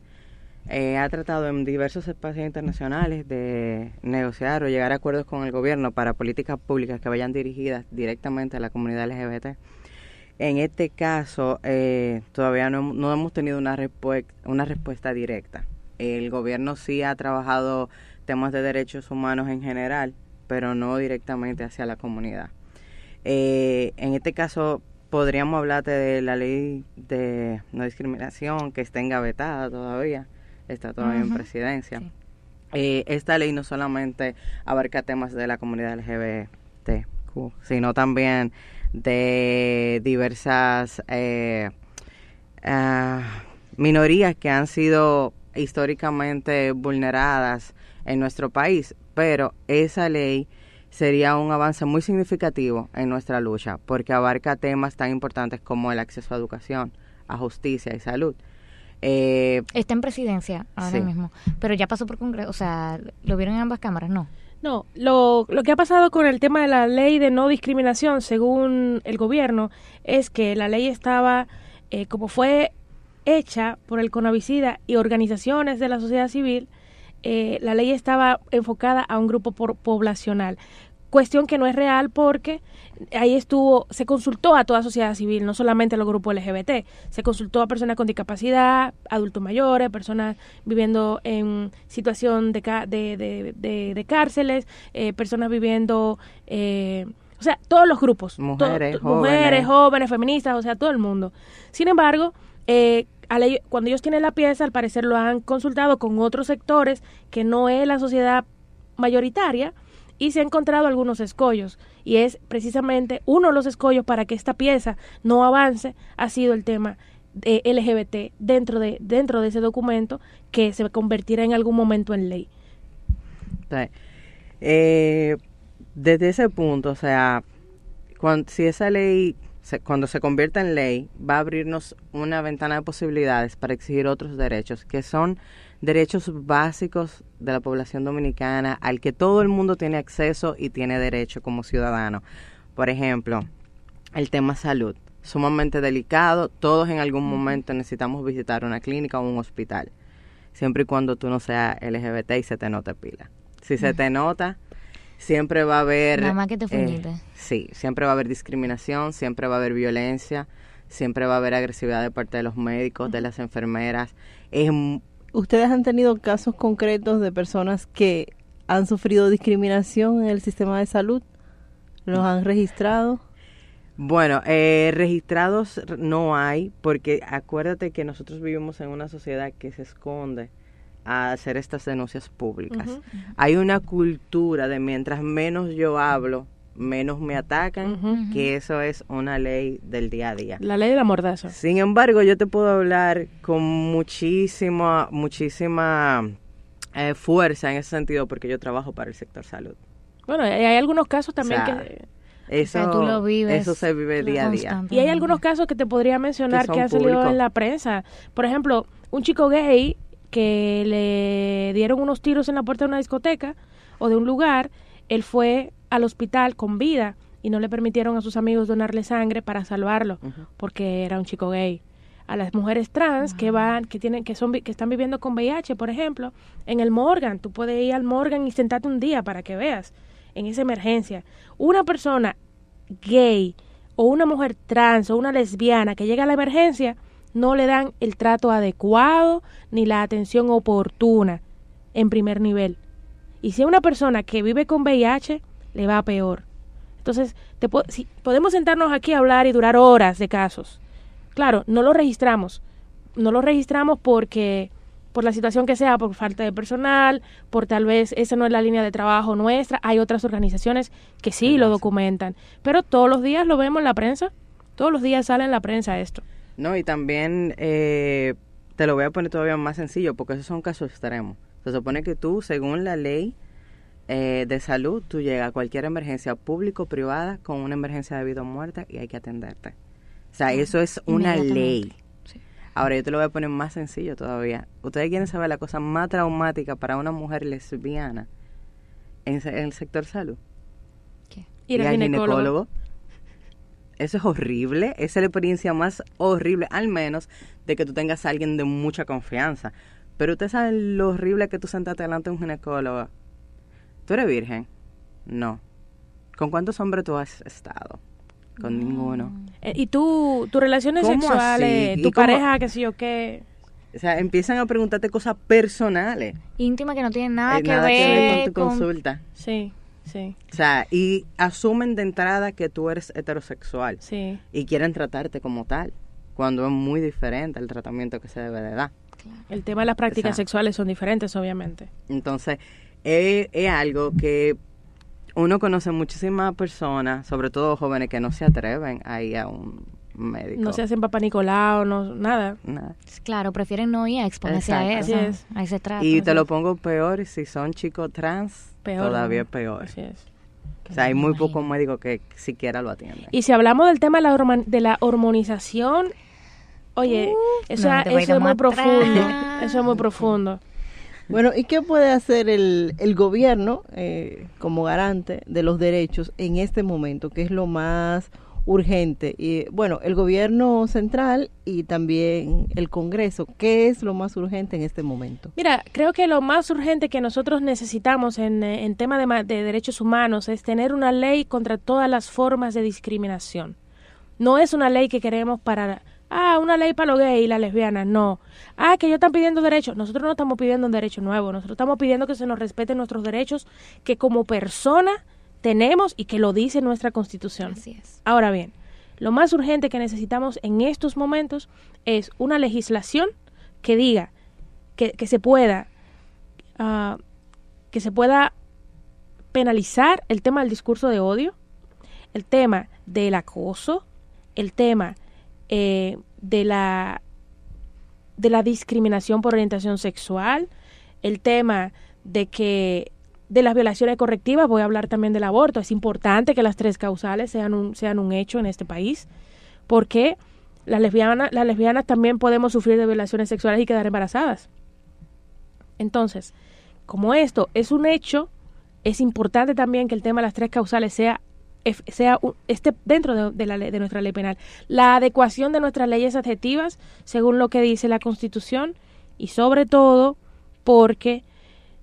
eh, ha tratado en diversos espacios internacionales de negociar o llegar a acuerdos con el gobierno para políticas públicas que vayan dirigidas directamente a la comunidad LGBT. En este caso, eh, todavía no, no, hemos tenido una, una respuesta directa. El gobierno sí ha trabajado temas de derechos humanos en general, pero no directamente hacia la comunidad. Eh, en este caso, podríamos hablarte de la ley de no discriminación que está engavetada todavía está todavía uh -huh. en presidencia. Sí. Eh, esta ley no solamente abarca temas de la comunidad LGBTQ, sino también de diversas eh, uh, minorías que han sido históricamente vulneradas en nuestro país, pero esa ley sería un avance muy significativo en nuestra lucha porque abarca temas tan importantes como el acceso a educación, a justicia y salud. Eh, Está en presidencia ahora sí. mismo, pero ya pasó por Congreso, o sea, lo vieron en ambas cámaras, ¿no? No, lo, lo que ha pasado con el tema de la ley de no discriminación, según el gobierno, es que la ley estaba, eh, como fue hecha por el Conavicida y organizaciones de la sociedad civil, eh, la ley estaba enfocada a un grupo por, poblacional cuestión que no es real porque ahí estuvo, se consultó a toda sociedad civil, no solamente a los grupos LGBT, se consultó a personas con discapacidad, adultos mayores, personas viviendo en situación de, de, de, de, de cárceles, eh, personas viviendo, eh, o sea, todos los grupos, mujeres, jóvenes. mujeres, jóvenes, feministas, o sea, todo el mundo. Sin embargo, eh, cuando ellos tienen la pieza, al parecer lo han consultado con otros sectores que no es la sociedad mayoritaria, y se han encontrado algunos escollos y es precisamente uno de los escollos para que esta pieza no avance ha sido el tema de LGBT dentro de dentro de ese documento que se convertirá en algún momento en ley. Eh, desde ese punto, o sea, si esa ley cuando se convierta en ley, va a abrirnos una ventana de posibilidades para exigir otros derechos, que son derechos básicos de la población dominicana al que todo el mundo tiene acceso y tiene derecho como ciudadano. Por ejemplo, el tema salud, sumamente delicado, todos en algún momento necesitamos visitar una clínica o un hospital, siempre y cuando tú no seas LGBT y se te note pila. Si se te nota, siempre va a haber... Nada más que te eh, sí, siempre va a haber discriminación, siempre va a haber violencia, siempre va a haber agresividad de parte de los médicos, de las enfermeras. Es ¿Ustedes han tenido casos concretos de personas que han sufrido discriminación en el sistema de salud? ¿Los han registrado? Bueno, eh, registrados no hay, porque acuérdate que nosotros vivimos en una sociedad que se esconde a hacer estas denuncias públicas. Hay una cultura de mientras menos yo hablo, menos me atacan, que eso es una ley del día a día. La ley de la mordaza. Sin embargo, yo te puedo hablar con muchísima, muchísima eh, fuerza en ese sentido porque yo trabajo para el sector salud. Bueno, hay algunos casos también que... Eso, tú lo vives eso se vive día a día. Y hay algunos casos que te podría mencionar que, que han salido en la prensa. Por ejemplo, un chico gay que le dieron unos tiros en la puerta de una discoteca o de un lugar, él fue al hospital con vida y no le permitieron a sus amigos donarle sangre para salvarlo porque era un chico gay. A las mujeres trans que van, que tienen, que son, que están viviendo con VIH, por ejemplo, en el Morgan, tú puedes ir al Morgan y sentarte un día para que veas en esa emergencia. Una persona gay o una mujer trans o una lesbiana que llega a la emergencia no le dan el trato adecuado ni la atención oportuna en primer nivel. Y si a una persona que vive con VIH le va peor. Entonces, te si, podemos sentarnos aquí a hablar y durar horas de casos. Claro, no lo registramos. No lo registramos porque por la situación que sea, por falta de personal, por tal vez esa no es la línea de trabajo nuestra. Hay otras organizaciones que sí lo documentan, pero todos los días lo vemos en la prensa. Todos los días sale en la prensa esto. No, y también eh, te lo voy a poner todavía más sencillo, porque esos son casos extremos. Se supone que tú, según la ley, eh, de salud, tú llegas a cualquier emergencia público o privada con una emergencia de vida o muerte y hay que atenderte. O sea, eso es una ley. Ahora yo te lo voy a poner más sencillo todavía. ¿Ustedes quieren saber la cosa más traumática para una mujer lesbiana en, el sector salud? ¿Qué? Ir al ginecólogo. Eso es horrible. Esa es la experiencia más horrible, al menos de que tú tengas a alguien de mucha confianza. Pero ustedes saben lo horrible que tú sentarte delante de un ginecólogo ¿Tú eres virgen? No. ¿Con cuántos hombres tú has estado? Con ninguno. Eh, ¿Y tú, tus relaciones sexuales, tu pareja, qué sé yo, qué? O sea, empiezan a preguntarte cosas personales. Íntimas que no tienen nada, eh, que, nada ver que, ver con tu consulta. Sí, sí. O sea, y asumen de entrada que tú eres heterosexual. Sí. Y quieren tratarte como tal, cuando es muy diferente el tratamiento que se debe de dar. El tema de las prácticas sexuales son diferentes, obviamente. Entonces, es, algo que uno conoce muchísimas personas, sobre todo jóvenes, que no se atreven a ir a un médico. No se hacen papá Nicolau, no, nada. nada. Claro, prefieren no ir a exponerse a eso, a ese trato. Y te lo pongo peor, si son chicos trans, peor, todavía es peor. Así es. O sea, hay muy pocos médicos que siquiera lo atienden. Y si hablamos del tema de la, de la hormonización, oye, eso, eso es muy profundo. Eso es muy profundo. Bueno, ¿y qué puede hacer el, el gobierno eh, como garante de los derechos en este momento, que es lo más urgente? Y bueno, el gobierno central y también el Congreso, ¿qué es lo más urgente en este momento? Mira, creo que lo más urgente que nosotros necesitamos en, tema de, de derechos humanos es tener una ley contra todas las formas de discriminación. No es una ley que queremos para ah, una ley para los gays y las lesbianas, no. Ah, que ellos están pidiendo derechos. Nosotros no estamos pidiendo un derecho nuevo, nosotros estamos pidiendo que se nos respeten nuestros derechos que como persona tenemos y que lo dice nuestra constitución. Así es. Ahora bien, lo más urgente que necesitamos en estos momentos es una legislación que diga que, que se pueda uh, que se pueda penalizar el tema del discurso de odio, el tema del acoso, el tema eh, de, la, de la discriminación por orientación sexual, el tema de que de las violaciones correctivas, voy a hablar también del aborto. Es importante que las tres causales sean un, sean un hecho en este país. porque las lesbianas, las lesbianas también podemos sufrir de violaciones sexuales y quedar embarazadas. Entonces, como esto es un hecho, es importante también que el tema de las tres causales sea sea esté dentro de, la, de nuestra ley penal. La adecuación de nuestras leyes adjetivas, según lo que dice la Constitución, y sobre todo porque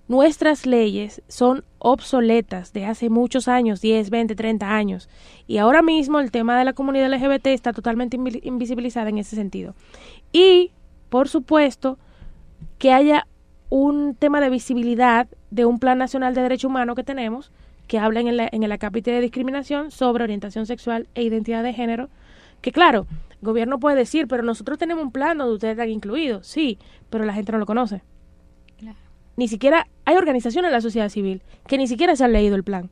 nuestras leyes son obsoletas de hace muchos años, 10, 20, 30 años, y ahora mismo el tema de la comunidad LGBT está totalmente invisibilizada en ese sentido. Y, por supuesto, que haya un tema de visibilidad de un Plan Nacional de Derecho Humano que tenemos, que habla en el, en el capítulo de discriminación sobre orientación sexual e identidad de género, que claro, el gobierno puede decir, pero nosotros tenemos un plan donde ustedes están incluidos, sí, pero la gente no lo conoce. Ni siquiera hay organizaciones en la sociedad civil que ni siquiera se han leído el plan.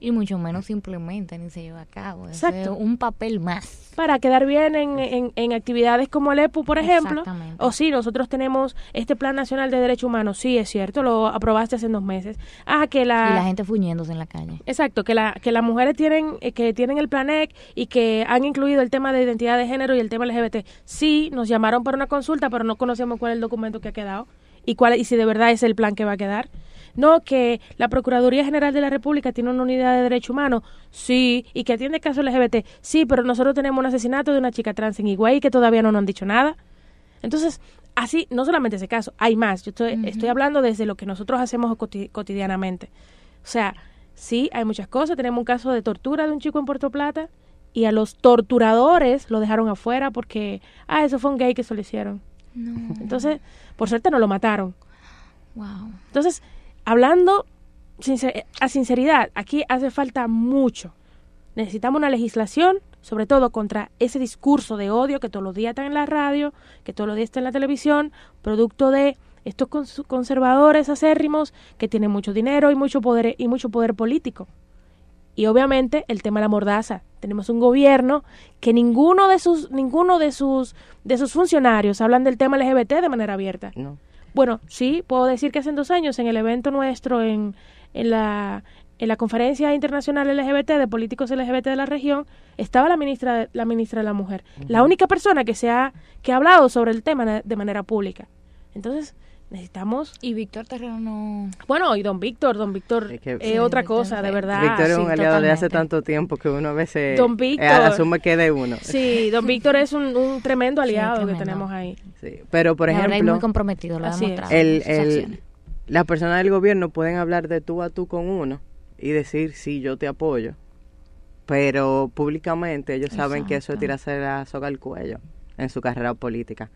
Y mucho menos simplemente ni se lleva a cabo. Exacto. un papel más. Para quedar bien en, en, actividades como el EPU, por ejemplo. O sí, nosotros tenemos este Plan Nacional de Derechos Humanos. Sí, es cierto, lo aprobaste hace dos meses. Ah, que la... Y la gente fuñéndose en la calle. Exacto, que, la, que las mujeres tienen, eh, que tienen el PLANEC y que han incluido el tema de identidad de género y el tema LGBT. Sí, nos llamaron para una consulta, pero no conocemos cuál es el documento que ha quedado y, cuál, y si de verdad es el plan que va a quedar. No, que la Procuraduría General de la República tiene una unidad de derechos humanos, sí, y que atiende casos LGBT, sí, pero nosotros tenemos un asesinato de una chica trans en Higüey que todavía no nos han dicho nada. Entonces, así, no solamente ese caso, hay más. Yo estoy, estoy hablando desde lo que nosotros hacemos cotidianamente. O sea, sí, hay muchas cosas. Tenemos un caso de tortura de un chico en Puerto Plata y a los torturadores lo dejaron afuera porque, ah, eso fue un gay que se lo hicieron. Entonces, por suerte no lo mataron. Wow. Entonces, hablando a sinceridad, aquí hace falta mucho. Necesitamos una legislación, sobre todo contra ese discurso de odio que todos los días está en la radio, que todos los días está en la televisión, producto de estos conservadores acérrimos que tienen mucho dinero y mucho poder y mucho poder político. Y obviamente el tema de la mordaza. Tenemos un gobierno que ninguno de sus ninguno de sus de sus funcionarios hablan del tema LGBT de manera abierta. No. Bueno, sí, puedo decir que hace dos años en el evento nuestro en, en la en la conferencia internacional LGBT de políticos LGBT de la región estaba la ministra la ministra de la mujer, la única persona que se ha que ha hablado sobre el tema de manera pública. Entonces, necesitamos. Y Víctor Terreno bueno y don Víctor don Víctor es, otra cosa de verdad Víctor es un aliado de hace tanto tiempo que uno a veces don Víctor, asume que de uno. Sí don Víctor es un, tremendo aliado que tenemos ahí. Sí pero por ejemplo muy comprometido lo así el, el, las personas del gobierno pueden hablar de tú a tú con uno y decir sí yo te apoyo pero públicamente ellos saben que eso es tirarse la soga al cuello en su carrera política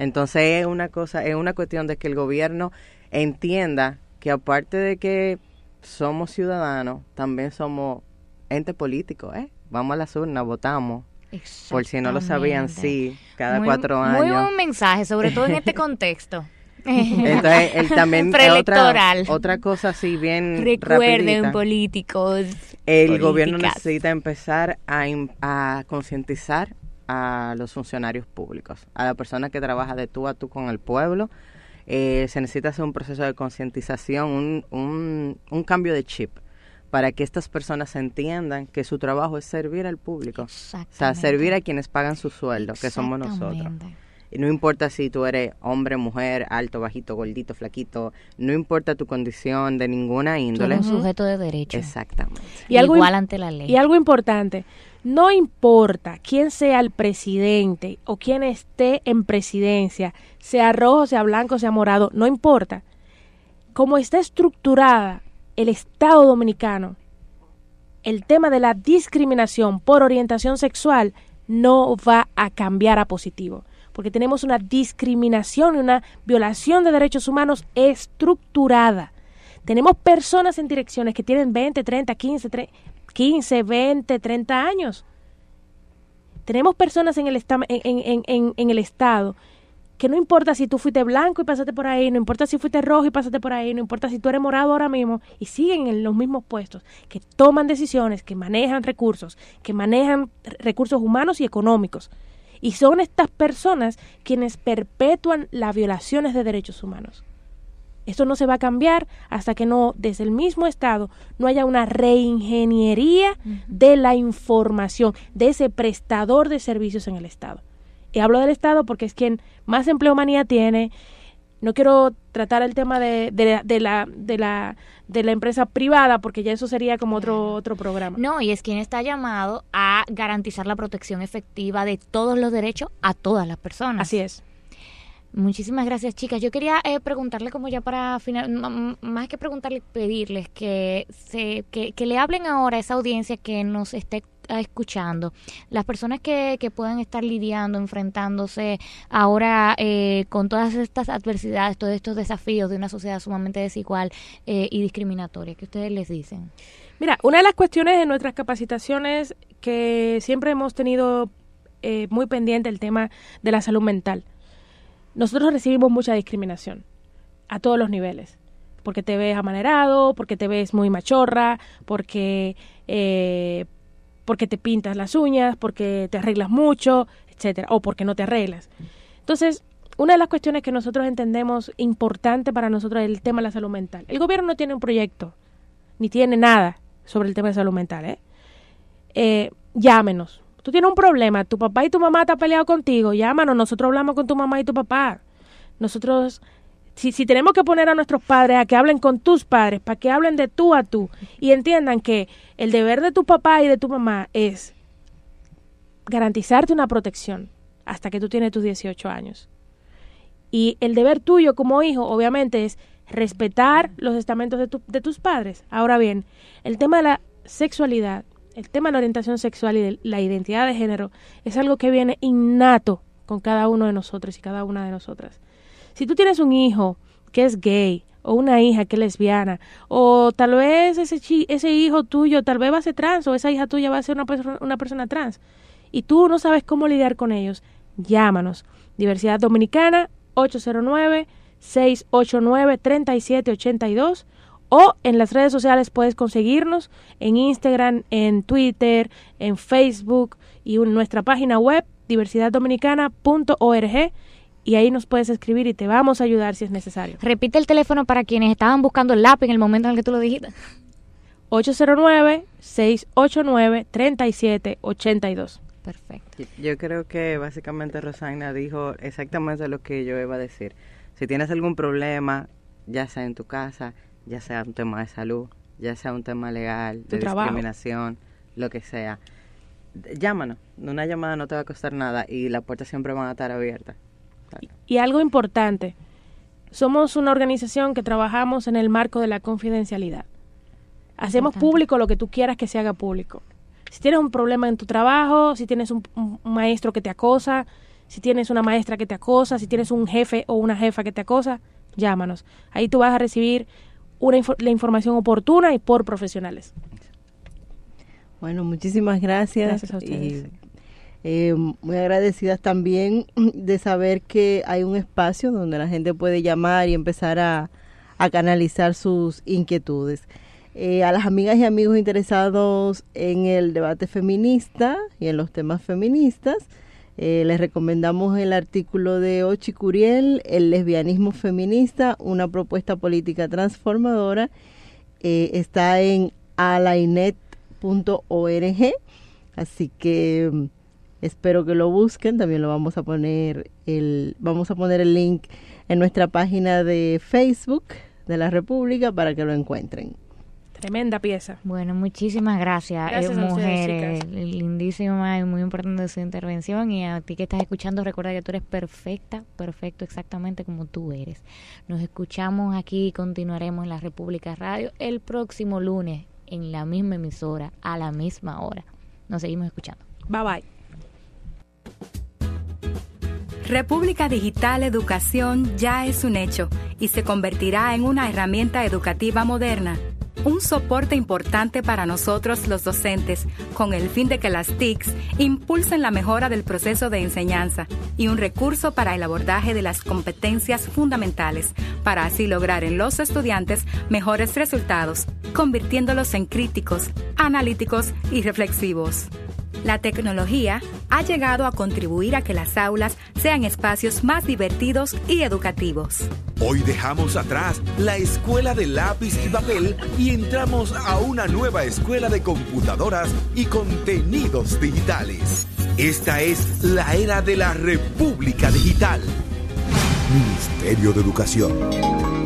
entonces es una cosa, es una cuestión de que el gobierno entienda que aparte de que somos ciudadanos, también somos ente político, ¿eh? Vamos a las urnas, votamos. Por si no lo sabían, sí, cada cuatro años. Muy buen mensaje, sobre todo en este contexto. Entonces, él también otra, otra cosa así bien Recuerden, políticos. El gobierno necesita empezar a, a concientizar a los funcionarios públicos, a la persona que trabaja de tú a tú con el pueblo. Eh, se necesita hacer un proceso de concientización, un, un, un, cambio de chip para que estas personas entiendan que su trabajo es servir al público, o sea, servir a quienes pagan su sueldo, que somos nosotros. Y no importa si tú eres hombre, mujer, alto, bajito, gordito, flaquito, no importa tu condición de ninguna índole. un sujeto de derecho. Exactamente. Y Igual ante la ley. Y algo importante, no importa quién sea el presidente o quién esté en presidencia, sea rojo, sea blanco, sea morado, no importa. Como está estructurada el Estado dominicano, el tema de la discriminación por orientación sexual no va a cambiar a positivo, porque tenemos una discriminación y una violación de derechos humanos estructurada. Tenemos personas en direcciones que tienen 20, 30, 15, 30, 15, 20, 30 años. Tenemos personas en el, Estado que no importa si tú fuiste blanco y pasaste por ahí, no importa si fuiste rojo y pasaste por ahí, no importa si tú eres morado ahora mismo, y siguen en los mismos puestos, que toman decisiones, que manejan recursos, que manejan recursos humanos y económicos. Y son estas personas quienes perpetúan las violaciones de derechos humanos. Esto no se va a cambiar hasta que no, desde el mismo Estado, no haya una reingeniería de la información, de ese prestador de servicios en el Estado. Y hablo del Estado porque es quien más empleomanía tiene. No quiero tratar el tema de, de, de, la, de, la, de la empresa privada porque ya eso sería como otro, otro programa. No, y es quien está llamado a garantizar la protección efectiva de todos los derechos a todas las personas. Así es. Muchísimas gracias, chicas. Yo quería eh, preguntarle como ya para final, más que preguntarle, pedirles que, se, que, que le hablen ahora a esa audiencia que nos esté escuchando, las personas que, que puedan estar lidiando, enfrentándose ahora eh, con todas estas adversidades, todos estos desafíos de una sociedad sumamente desigual eh, y discriminatoria, ¿qué ustedes les dicen? Mira, una de las cuestiones de nuestras capacitaciones que siempre hemos tenido eh, muy pendiente el tema de la salud mental nosotros recibimos mucha discriminación a todos los niveles. Porque te ves amanerado, porque te ves muy machorra, porque, eh, porque te pintas las uñas, porque te arreglas mucho, etcétera, o porque no te arreglas. Entonces, una de las cuestiones que nosotros entendemos importante para nosotros es el tema de la salud mental. El gobierno no tiene un proyecto, ni tiene nada sobre el tema de salud mental. ¿eh? Eh, llámenos, Tú tienes un problema, tu papá y tu mamá están peleado contigo, llámanos, nosotros hablamos con tu mamá y tu papá. Nosotros, si, si tenemos que poner a nuestros padres a que hablen con tus padres, para que hablen de tú a tú y entiendan que el deber de tu papá y de tu mamá es garantizarte una protección hasta que tú tienes tus 18 años. Y el deber tuyo como hijo, obviamente, es respetar los estamentos de, tu, de tus padres. Ahora bien, el tema de la sexualidad el tema de la orientación sexual y de la identidad de género es algo que viene innato con cada uno de nosotros y cada una de nosotras. Si tú tienes un hijo que es gay o una hija que es lesbiana o tal vez ese, ese hijo tuyo tal vez va a ser trans o esa hija tuya va a ser una, una persona trans y tú no sabes cómo lidiar con ellos, llámanos. Diversidad Dominicana 809 689 3782 o en las redes sociales puedes conseguirnos en Instagram, en Twitter, en Facebook y en nuestra página web diversidaddominicana.org y ahí nos puedes escribir y te vamos a ayudar si es necesario. Repite el teléfono para quienes estaban buscando el lápiz en el momento en el que tú lo dijiste. 809-689-3782. Perfecto. Yo creo que básicamente Rosana dijo exactamente lo que yo iba a decir. Si tienes algún problema, ya sea en tu casa, ya sea un tema de salud, ya sea un tema legal, de discriminación, lo que sea, llámanos. Una llamada no te va a costar nada y las puertas siempre van a estar abiertas. Y, algo importante, somos una organización que trabajamos en el marco de la confidencialidad. Hacemos público lo que tú quieras que se haga público. Si tienes un problema en tu trabajo, si tienes un maestro que te acosa, si tienes una maestra que te acosa, si tienes un jefe o una jefa que te acosa, llámanos. Ahí tú vas a recibir la información oportuna y por profesionales. Bueno, muchísimas gracias. Gracias a ustedes. Eh, muy agradecidas también de saber que hay un espacio donde la gente puede llamar y empezar a, canalizar sus inquietudes. Eh, a las amigas y amigos interesados en el debate feminista y en los temas feministas, eh, les recomendamos el artículo de Ochi Curiel, El lesbianismo feminista, una propuesta política transformadora. Eh, está en alainet.org, así que mm, espero que lo busquen. También lo vamos a poner el, vamos a poner el link en nuestra página de Facebook de la República para que lo encuentren. Tremenda pieza. Bueno, muchísimas gracias, gracias eh, mujeres. Lindísima y muy importante su intervención. Y a ti que estás escuchando, recuerda que tú eres perfecta, perfecto, exactamente como tú eres. Nos escuchamos aquí y continuaremos en la República Radio el próximo lunes en la misma emisora, a la misma hora. Nos seguimos escuchando. Bye bye. República Digital Educación ya es un hecho y se convertirá en una herramienta educativa moderna un soporte importante para nosotros los docentes, con el fin de que las TICs impulsen la mejora del proceso de enseñanza y un recurso para el abordaje de las competencias fundamentales, para así lograr en los estudiantes mejores resultados, convirtiéndolos en críticos, analíticos y reflexivos. La tecnología ha llegado a contribuir a que las aulas sean espacios más divertidos y educativos. Hoy dejamos atrás la escuela de lápiz y papel y entramos a una nueva escuela de computadoras y contenidos digitales. Esta es la era de la República Digital. Ministerio de Educación.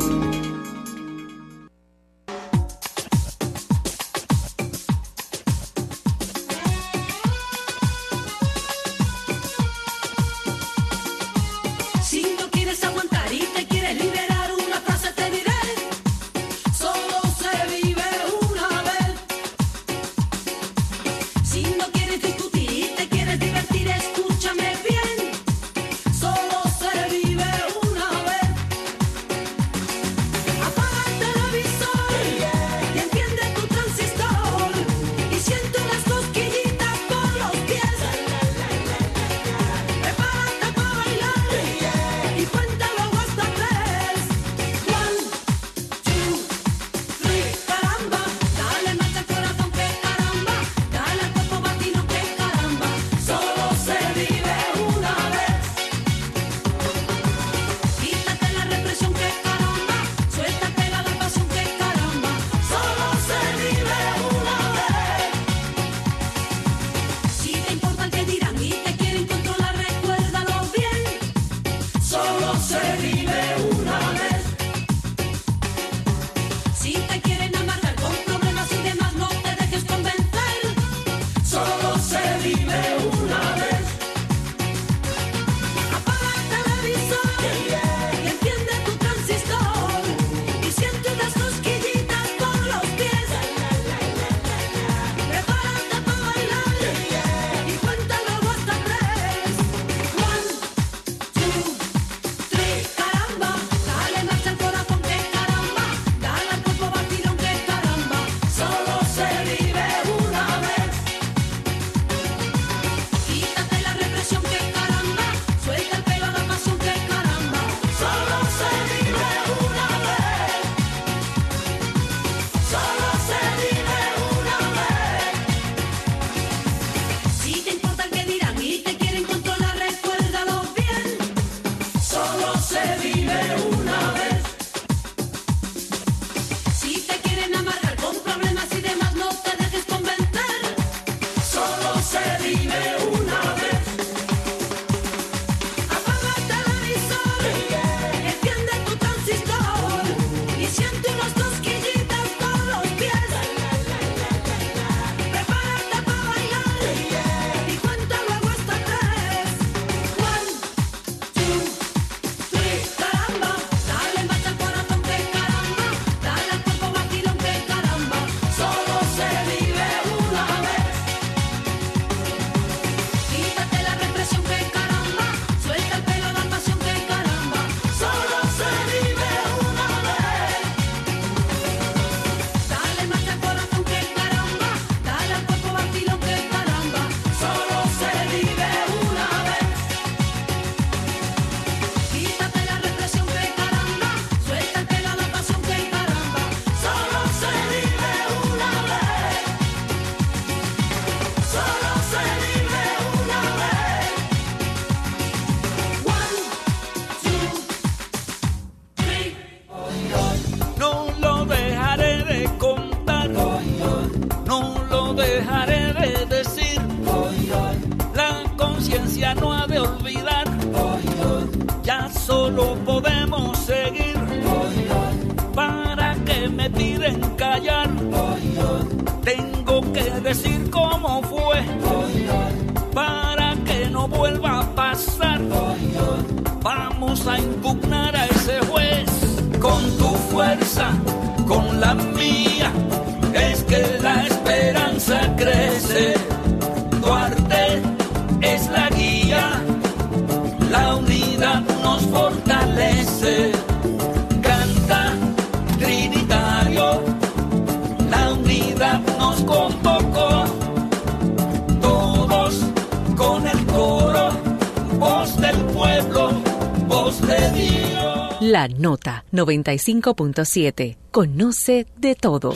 La Nota 95.7. Conoce de todo.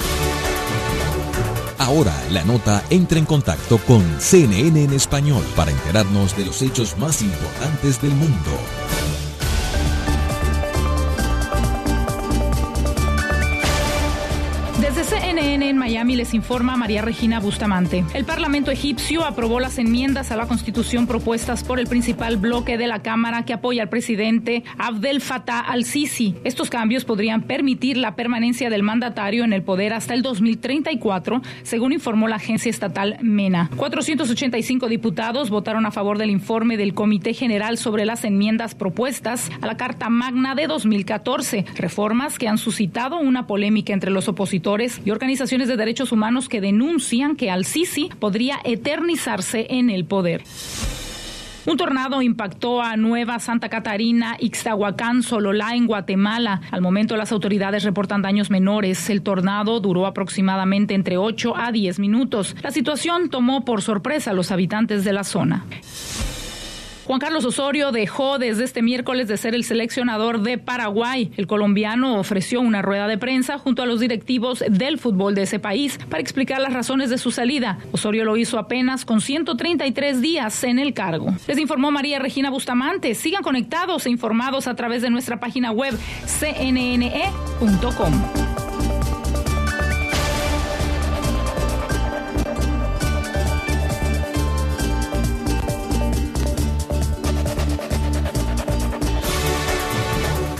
Ahora la nota entra en contacto con CNN en español para enterarnos de los hechos más importantes del mundo. En Miami les informa María Regina Bustamante. El Parlamento egipcio aprobó las enmiendas a la Constitución propuestas por el principal bloque de la Cámara que apoya al presidente Abdel Fattah al-Sisi. Estos cambios podrían permitir la permanencia del mandatario en el poder hasta el 2034, según informó la agencia estatal MENA. 485 diputados votaron a favor del informe del Comité General sobre las enmiendas propuestas a la Carta Magna de 2014, reformas que han suscitado una polémica entre los opositores y organizaciones de derechos humanos que denuncian que al-Sisi podría eternizarse en el poder. Un tornado impactó a Nueva Santa Catarina, Ixtahuacán, Sololá, en Guatemala. Al momento las autoridades reportan daños menores. El tornado duró aproximadamente entre 8 a 10 minutos. La situación tomó por sorpresa a los habitantes de la zona. Juan Carlos Osorio dejó desde este miércoles de ser el seleccionador de Paraguay. El colombiano ofreció una rueda de prensa junto a los directivos del fútbol de ese país para explicar las razones de su salida. Osorio lo hizo apenas con 133 días en el cargo. Les informó María Regina Bustamante. Sigan conectados e informados a través de nuestra página web cnne.com.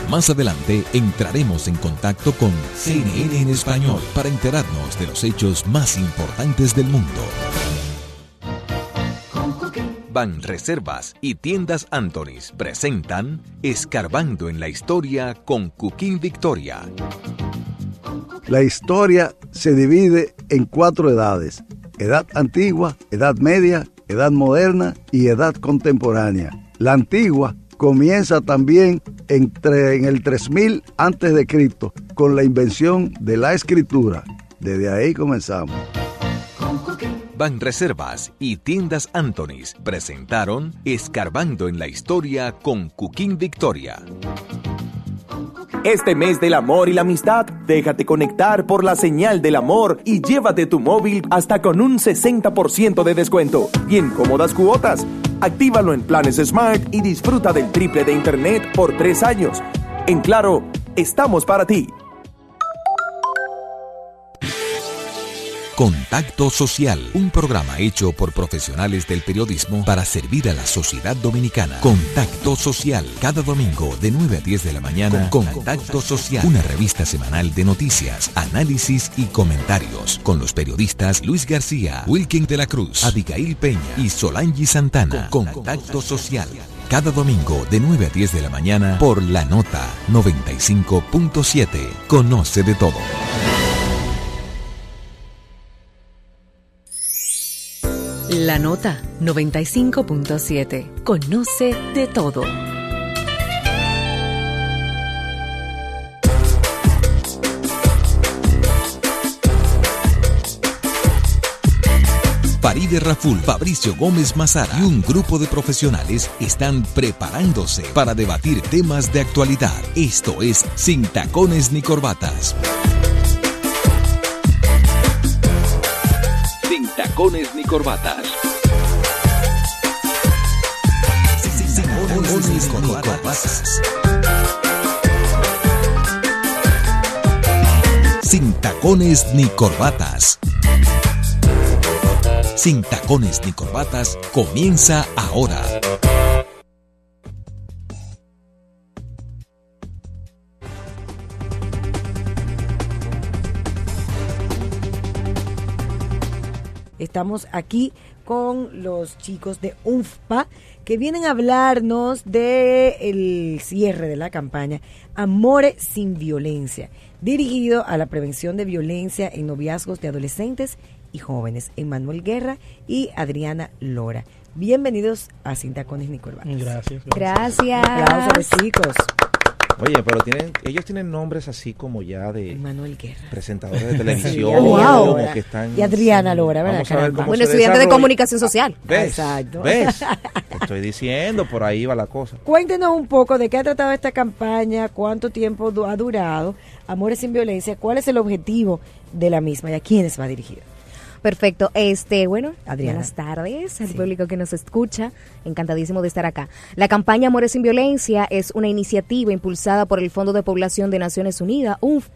Más adelante entraremos en contacto con CNN en español para enterarnos de los hechos más importantes del mundo. Ban Reservas y Tiendas Antonis presentan Escarbando en la Historia con Cooking Victoria. La historia se divide en cuatro edades. Edad antigua, edad media, edad moderna y edad contemporánea. La antigua comienza también entre, en el 3000 antes de Cristo con la invención de la escritura. Desde ahí comenzamos. Ban Reservas y Tiendas Antonis presentaron Escarbando en la Historia con Cooking Victoria. Este mes del amor y la amistad, déjate conectar por la señal del amor y llévate tu móvil hasta con un 60% de descuento y en cómodas cuotas. Actívalo en planes Smart y disfruta del triple de internet por tres años. En claro, estamos para ti. Contacto Social, un programa hecho por profesionales del periodismo para servir a la sociedad dominicana. Contacto Social, cada domingo de 9 a 10 de la mañana. Contacto Social, una revista semanal de noticias, análisis y comentarios con los periodistas Luis García, Wilkin de la Cruz, Abigail Peña y Solangi Santana. Contacto Social. Cada domingo de 9 a 10 de la mañana por La Nota 95.7. Conoce de todo. La Nota 95.7. Conoce de todo. Faride Raful, Fabricio Gómez Mazara y un grupo de profesionales están preparándose para debatir temas de actualidad. Esto es Sin Tacones ni Corbatas. Tacones ni Corbatas. Sin Tacones ni Corbatas. Sin Tacones ni Corbatas. Sin tacones ni corbatas comienza ahora. Estamos aquí con los chicos de UNFPA que vienen a hablarnos del el cierre de la campaña Amore sin Violencia, dirigido a la prevención de violencia en noviazgos de adolescentes y jóvenes, Emanuel Guerra y Adriana Lora. Bienvenidos a Sin Tacones ni Corbatas. Gracias. Gracias. Aplausos, chicos. Oye, pero tienen, ellos tienen nombres así como ya de Manuel Guerra. presentadores de televisión. Sí, wow. como que están, y Adriana Lora, ¿verdad? Vamos a ver cómo bueno, se estudiante de comunicación social. ¿Ves? Exacto. ¿Ves? Te estoy diciendo, por ahí va la cosa. Cuéntenos un poco de qué ha tratado esta campaña, cuánto tiempo ha durado, Amores sin Violencia, cuál es el objetivo de la misma y a quiénes va dirigida. Perfecto. Este, bueno, Adriana. buenas tardes al público que nos escucha. Encantadísimo de estar acá. La campaña Amores sin Violencia es una iniciativa impulsada por el Fondo de Población de Naciones Unidas, UNFPA,